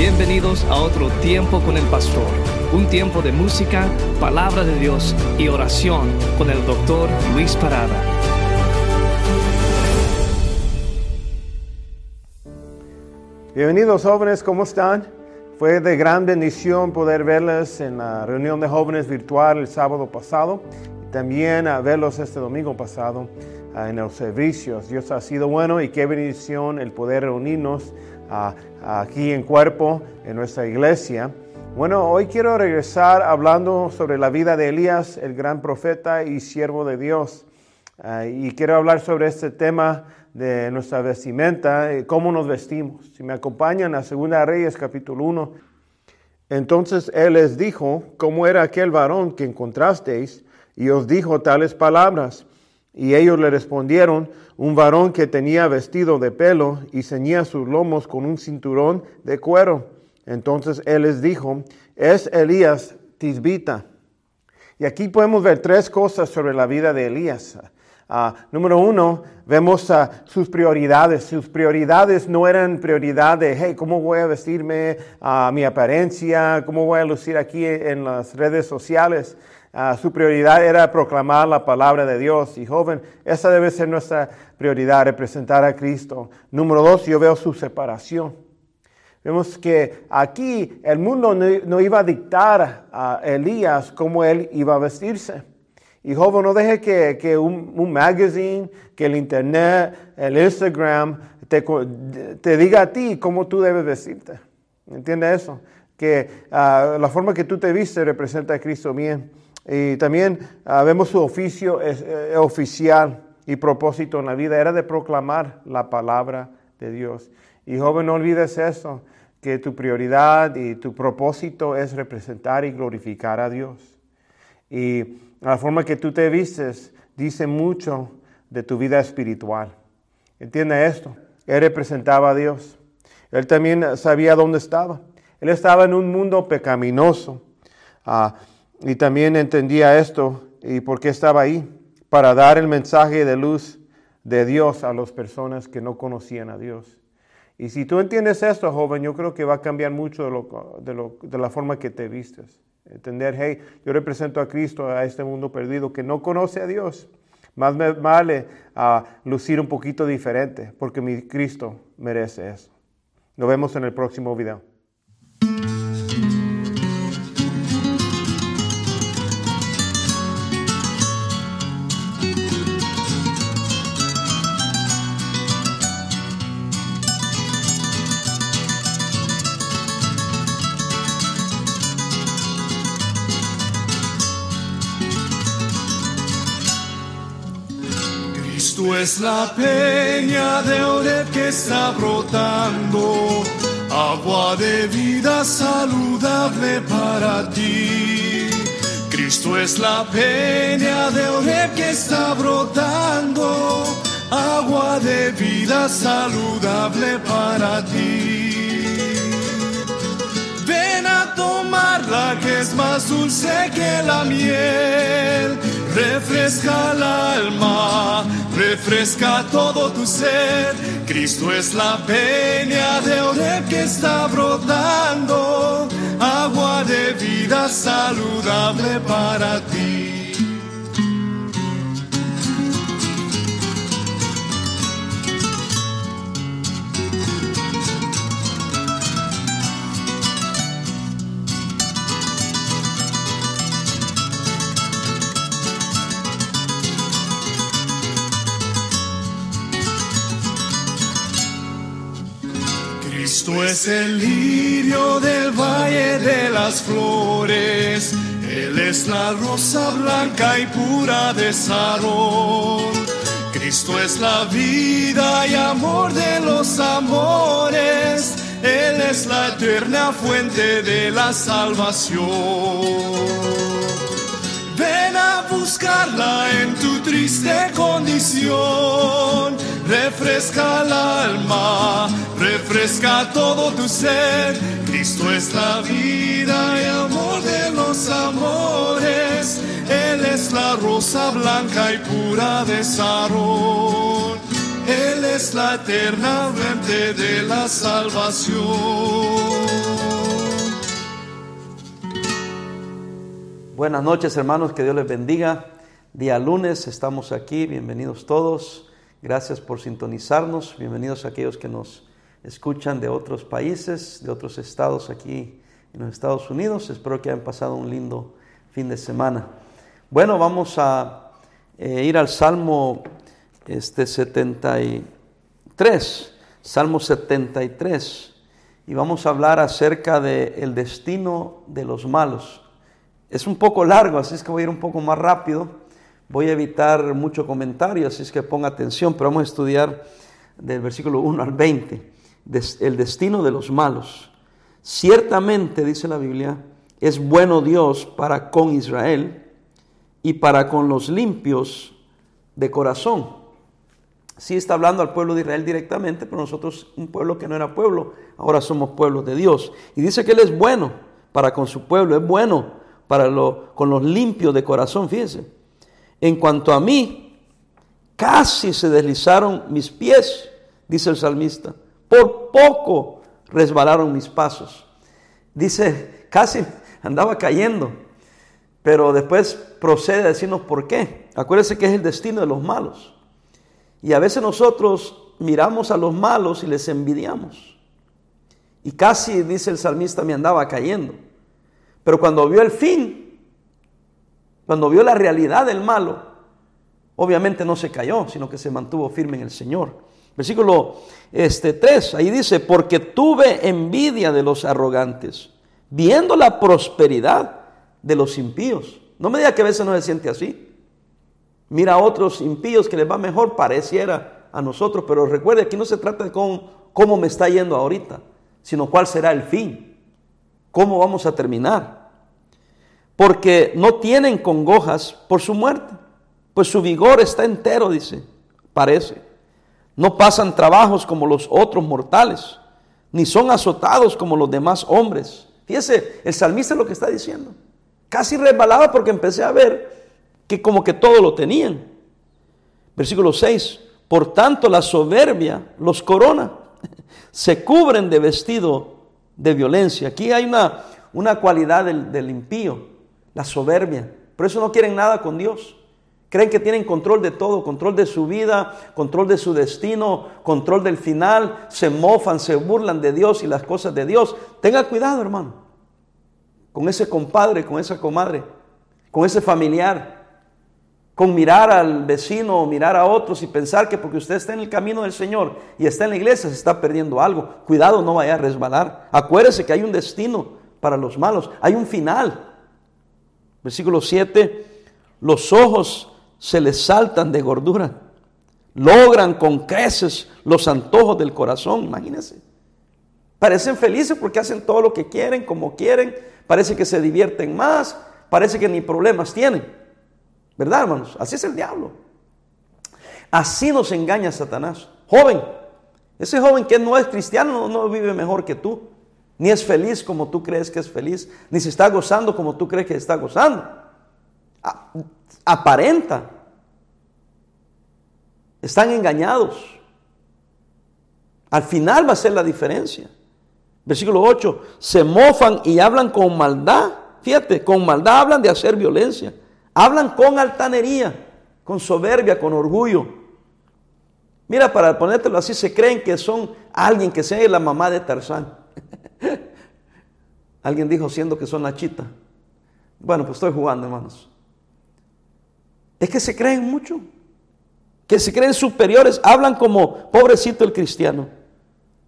Bienvenidos a otro tiempo con el pastor, un tiempo de música, palabra de Dios y oración con el doctor Luis Parada. Bienvenidos jóvenes, ¿cómo están? Fue de gran bendición poder verles en la reunión de jóvenes virtual el sábado pasado y también a verlos este domingo pasado ah, en los servicios. Dios ha sido bueno y qué bendición el poder reunirnos aquí en cuerpo en nuestra iglesia. Bueno, hoy quiero regresar hablando sobre la vida de Elías, el gran profeta y siervo de Dios. Ah, y quiero hablar sobre este tema de nuestra vestimenta, y cómo nos vestimos. Si me acompañan a Segunda Reyes capítulo 1, entonces él les dijo, ¿cómo era aquel varón que encontrasteis? Y os dijo tales palabras. Y ellos le respondieron, un varón que tenía vestido de pelo y ceñía sus lomos con un cinturón de cuero. Entonces él les dijo, es Elías Tisbita. Y aquí podemos ver tres cosas sobre la vida de Elías. Ah, número uno, vemos uh, sus prioridades. Sus prioridades no eran prioridad de, hey, ¿cómo voy a vestirme? a mi apariencia, ¿cómo voy a lucir aquí en las redes sociales? Uh, su prioridad era proclamar la palabra de Dios. Y joven, esa debe ser nuestra prioridad, representar a Cristo. Número dos, yo veo su separación. Vemos que aquí el mundo no, no iba a dictar a Elías cómo él iba a vestirse. Y joven, no deje que, que un, magazine, que el internet, el Instagram, te, te, diga a ti cómo tú debes vestirte. ¿Entiendes eso? Que uh, la forma que tú te vistes representa a Cristo bien. Y también uh, vemos su oficio es, eh, oficial y propósito en la vida. Era de proclamar la palabra de Dios. Y joven, no olvides eso, que tu prioridad y tu propósito es representar y glorificar a Dios. Y la forma que tú te vistes dice mucho de tu vida espiritual. Entiende esto. Él representaba a Dios. Él también sabía dónde estaba. Él estaba en un mundo pecaminoso. Uh, y también entendía esto y por qué estaba ahí. Para dar el mensaje de luz de Dios a las personas que no conocían a Dios. Y si tú entiendes esto, joven, yo creo que va a cambiar mucho de, lo, de, la forma que te vistes. Entender, hey, yo represento a Cristo, a este mundo perdido que no conoce a Dios. Más me vale uh, lucir un poquito diferente, porque mi Cristo merece eso. Nos vemos en el próximo video. Cristo es la peña de Oreb que está brotando, agua de vida saludable para ti. Cristo es la peña de Oreb que está brotando, agua de vida saludable para ti. Ven a tomarla que es más dulce que la miel refresca el alma, refresca todo tu ser. Cristo es la peña de Oreb que está brotando, agua de vida saludable para ti. Cristo es el lirio del valle de las flores, Él es la rosa blanca y pura de Sarón. Cristo es la vida y amor de los amores, Él es la eterna fuente de la salvación. Ven a buscarla en tu triste condición refresca el alma, refresca todo tu ser. Cristo es la vida y amor de los amores, Él es la rosa blanca y pura de Sarón, Él es la eterna fuente de la salvación. Buenas noches hermanos, que Dios les bendiga. Día lunes estamos aquí, bienvenidos todos. Gracias por sintonizarnos, bienvenidos a aquellos que nos escuchan de otros países, de otros estados aquí en los Estados Unidos. Espero que hayan pasado un lindo fin de semana. Bueno, vamos a eh, ir al Salmo este, 73, Salmo 73, y vamos a hablar acerca del destino de los malos. Es un poco largo, así es que voy a ir un poco más rápido. Voy a evitar mucho comentario, así es que ponga atención, pero vamos a estudiar del versículo 1 al 20, el destino de los malos. Ciertamente, dice la Biblia, es bueno Dios para con Israel y para con los limpios de corazón. Sí está hablando al pueblo de Israel directamente, pero nosotros un pueblo que no era pueblo, ahora somos pueblos de Dios. Y dice que Él es bueno para con su pueblo, es bueno para lo, con los limpios de corazón, fíjense. En cuanto a mí, casi se deslizaron mis pies, dice el salmista. Por poco resbalaron mis pasos. Dice, casi andaba cayendo. Pero después procede a decirnos por qué. Acuérdense que es el destino de los malos. Y a veces nosotros miramos a los malos y les envidiamos. Y casi, dice el salmista, me andaba cayendo. Pero cuando vio el fin, cuando vio la realidad del malo, obviamente no se cayó, sino que se mantuvo firme en el Señor. Versículo este, 3, ahí dice, porque tuve envidia de los arrogantes, viendo la prosperidad de los impíos. No me diga que a veces no se siente así. Mira a otros impíos que les va mejor, pareciera a nosotros, pero recuerde, aquí no se trata de cómo, cómo me está yendo ahorita, sino cuál será el fin. ¿Cómo vamos a terminar? Porque no tienen congojas por su muerte, pues su vigor está entero, dice, parece. No pasan trabajos como los otros mortales, ni son azotados como los demás hombres. Fíjese, el salmista lo que está diciendo. Casi resbalaba porque empecé a ver que como que todo lo tenían. Versículo 6. Por tanto la soberbia los corona. Se cubren de vestido de violencia. Aquí hay una, una cualidad del, impío, la soberbia. Por eso no quieren nada con Dios. Creen que tienen control de todo, control de su vida, control de su destino, control del final. Se mofan, se burlan de Dios y las cosas de Dios. Tenga cuidado, hermano, con ese compadre, con esa comadre, con ese familiar con mirar al vecino o mirar a otros y pensar que porque usted está en el camino del Señor y está en la iglesia se está perdiendo algo. Cuidado, no vaya a resbalar. Acuérdese que hay un destino para los malos, hay un final. Versículo 7, los ojos se les saltan de gordura, logran con creces los antojos del corazón, imagínense. Parecen felices porque hacen todo lo que quieren, como quieren, parece que se divierten más, parece que ni problemas tienen. ¿Verdad, hermanos? Así es el diablo. Así nos engaña Satanás. Joven, ese joven que no es cristiano no, vive mejor que tú. Ni es feliz como tú crees que es feliz. Ni se está gozando como tú crees que está gozando. Aparenta. Están engañados. Al final va a ser la diferencia. Versículo 8. Se mofan y hablan con maldad. Fíjate, con maldad hablan de hacer violencia. Hablan con altanería, con soberbia, con orgullo. Mira, para ponértelo así, se creen que son alguien que sea la mamá de Tarzán. Alguien dijo siendo que son la chita. Bueno, pues estoy jugando, hermanos. Es que se creen mucho. Que se creen superiores. Hablan como pobrecito el cristiano.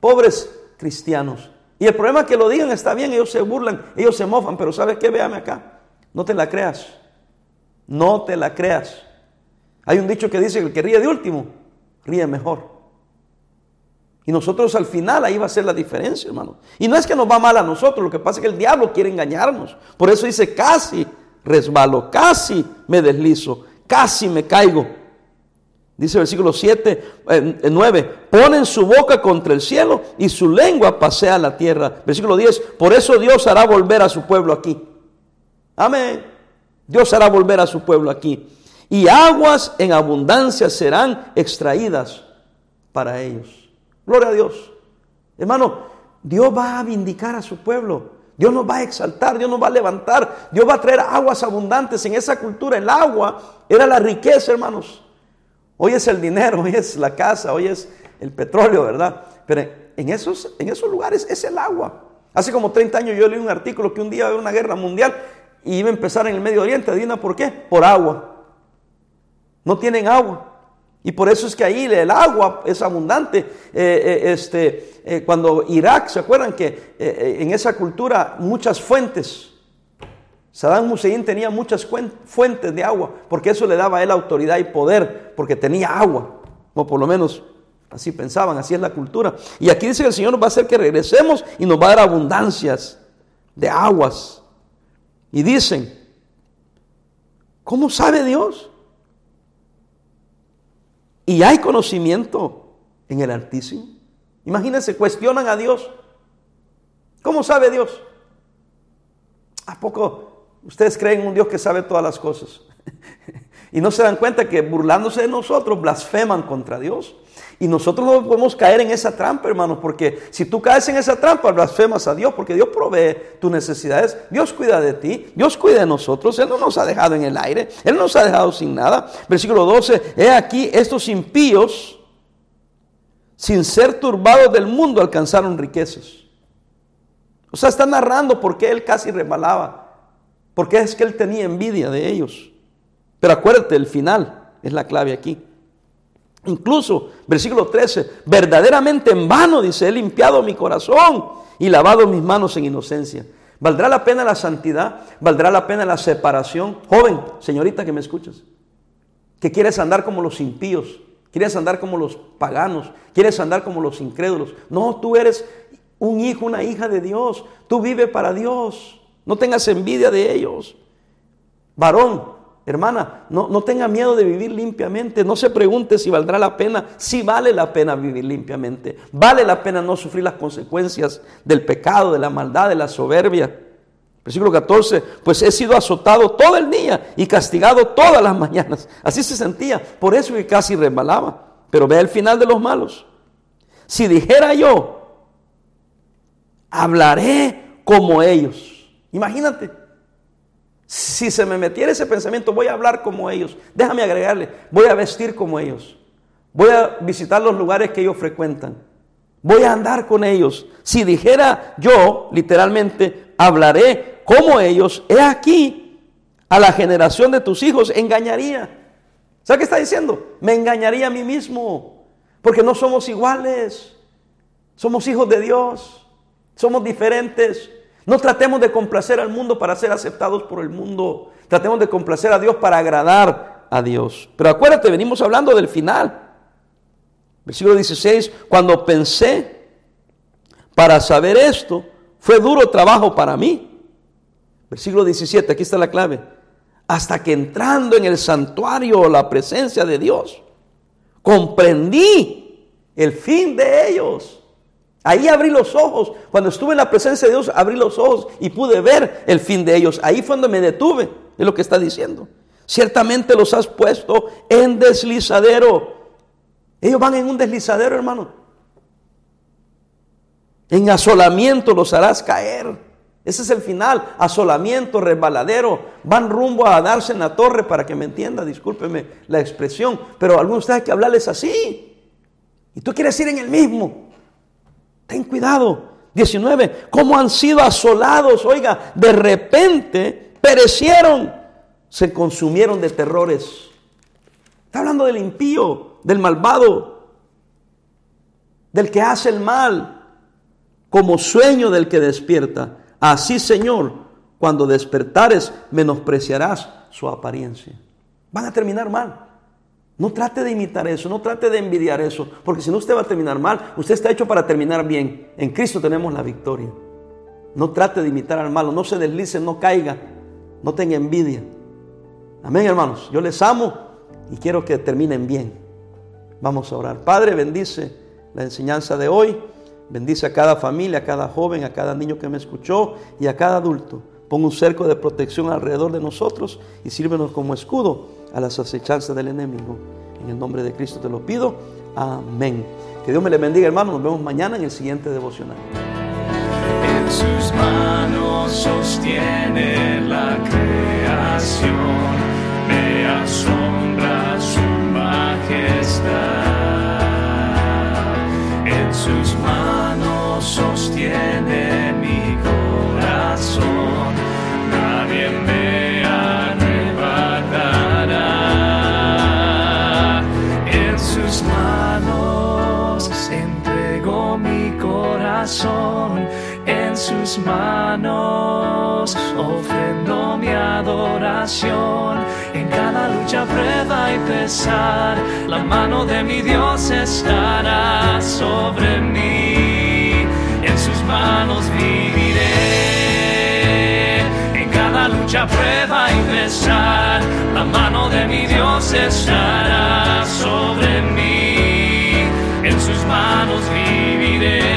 Pobres cristianos. Y el problema es que lo digan está bien, ellos se burlan, ellos se mofan, pero ¿sabes qué? Véame acá. No te la creas. No te la creas. Hay un dicho que dice que el que ríe de último, ríe mejor. Y nosotros al final ahí va a ser la diferencia, hermano. Y no es que nos va mal a nosotros, lo que pasa es que el diablo quiere engañarnos. Por eso dice, casi resbalo, casi me deslizo, casi me caigo. Dice el versículo 7, 9, eh, ponen su boca contra el cielo y su lengua pasea la tierra. Versículo 10, por eso Dios hará volver a su pueblo aquí. Amén. Dios hará volver a su pueblo aquí. Y aguas en abundancia serán extraídas para ellos. Gloria a Dios. Hermano, Dios va a vindicar a su pueblo. Dios nos va a exaltar, Dios nos va a levantar, Dios va a traer aguas abundantes. En esa cultura el agua era la riqueza, hermanos. Hoy es el dinero, hoy es la casa, hoy es el petróleo, ¿verdad? Pero en esos, en esos lugares es el agua. Hace como 30 años yo leí un artículo que un día iba a haber una guerra mundial y iba a empezar en el Medio Oriente. ¿Adivina por qué? Por agua. No tienen agua. Y por eso es que ahí el agua es abundante. Eh, eh, este, eh, cuando Irak, ¿se acuerdan que en esa cultura muchas fuentes? Saddam Hussein tenía muchas fuentes de agua, porque eso le daba a él autoridad y poder, porque tenía agua, o por lo menos así pensaban, así es la cultura. Y aquí dice que el Señor va a hacer que regresemos y nos va a dar abundancias de aguas. Y dicen, ¿cómo sabe Dios? Y hay conocimiento en el Altísimo. Imagínense, cuestionan a Dios. ¿Cómo sabe Dios? ¿A poco ustedes creen en un Dios que sabe todas las cosas? y no se dan cuenta que burlándose de nosotros blasfeman contra Dios. Y nosotros no podemos caer en esa trampa, hermanos, porque si tú caes en esa trampa, blasfemas a Dios, porque Dios provee tus necesidades, Dios cuida de ti, Dios cuida de nosotros, Él no nos ha dejado en el aire, Él no nos ha dejado sin nada. Versículo 12, he aquí estos impíos, sin ser turbados del mundo, alcanzaron riquezas. O sea, está narrando por qué Él casi rebalaba, porque es que Él tenía envidia de ellos. Pero acuérdate, el final es la clave aquí. Incluso, versículo 13, verdaderamente en vano, dice, he limpiado mi corazón y lavado mis manos en inocencia. ¿Valdrá la pena la santidad? ¿Valdrá la pena la separación? Joven, señorita que me escuchas, que quieres andar como los impíos, quieres andar como los paganos, quieres andar como los incrédulos. No, tú eres un hijo, una hija de Dios, tú vives para Dios, no tengas envidia de ellos. Varón, Hermana, no, no, tenga miedo de vivir limpiamente. No se pregunte si valdrá la pena. Si vale la pena vivir limpiamente. Vale la pena no sufrir las consecuencias del pecado, de la maldad, de la soberbia. Versículo 14, pues he sido azotado todo el día y castigado todas las mañanas. Así se sentía. Por eso que casi resbalaba. Pero ve el final de los malos. Si dijera yo, hablaré como ellos. Imagínate. Si se me metiera ese pensamiento, voy a hablar como ellos. Déjame agregarle, voy a vestir como ellos. Voy a visitar los lugares que ellos frecuentan. Voy a andar con ellos. Si dijera yo, literalmente, hablaré como ellos, he aquí, a la generación de tus hijos engañaría. ¿Sabe qué está diciendo? Me engañaría a mí mismo, porque no somos iguales. Somos hijos de Dios, somos diferentes. No tratemos de complacer al mundo para ser aceptados por el mundo. Tratemos de complacer a Dios para agradar a Dios. Pero acuérdate, venimos hablando del final. Versículo 16, cuando pensé para saber esto, fue duro trabajo para mí. Versículo 17, aquí está la clave. Hasta que entrando en el santuario, la presencia de Dios, comprendí el fin de ellos. Ahí abrí los ojos. Cuando estuve en la presencia de Dios, abrí los ojos y pude ver el fin de ellos. Ahí fue donde me detuve. Es lo que está diciendo. Ciertamente los has puesto en deslizadero. Ellos van en un deslizadero, hermano. En asolamiento los harás caer. Ese es el final. Asolamiento, resbaladero. Van rumbo a darse en la torre para que me entienda. Discúlpeme la expresión. Pero algunos hay que hablarles así. Y tú quieres ir en el mismo. Ten cuidado. 19. ¿Cómo han sido asolados? Oiga, de repente perecieron. Se consumieron de terrores. Está hablando del impío, del malvado, del que hace el mal, como sueño del que despierta. Así, Señor, cuando despertares, menospreciarás su apariencia. Van a terminar mal. No trate de imitar eso, no trate de envidiar eso, porque si no usted va a terminar mal, usted está hecho para terminar bien. En Cristo tenemos la victoria. No trate de imitar al malo, no se deslice, no caiga, no tenga envidia. Amén, hermanos. Yo les amo y quiero que terminen bien. Vamos a orar. Padre, bendice la enseñanza de hoy. Bendice a cada familia, a cada joven, a cada niño que me escuchó y a cada adulto. Pon un cerco de protección alrededor de nosotros y sírvenos como escudo a las acechanzas del enemigo. En el nombre de Cristo te lo pido. Amén. Que Dios me le bendiga, hermano. Nos vemos mañana en el siguiente devocional. En sus manos sostiene la creación. Manos ofrendo mi adoración. En cada lucha, prueba y pesar, la mano de mi Dios estará sobre mí. En sus manos viviré. En cada lucha, prueba y pesar, la mano de mi Dios estará sobre mí. En sus manos viviré.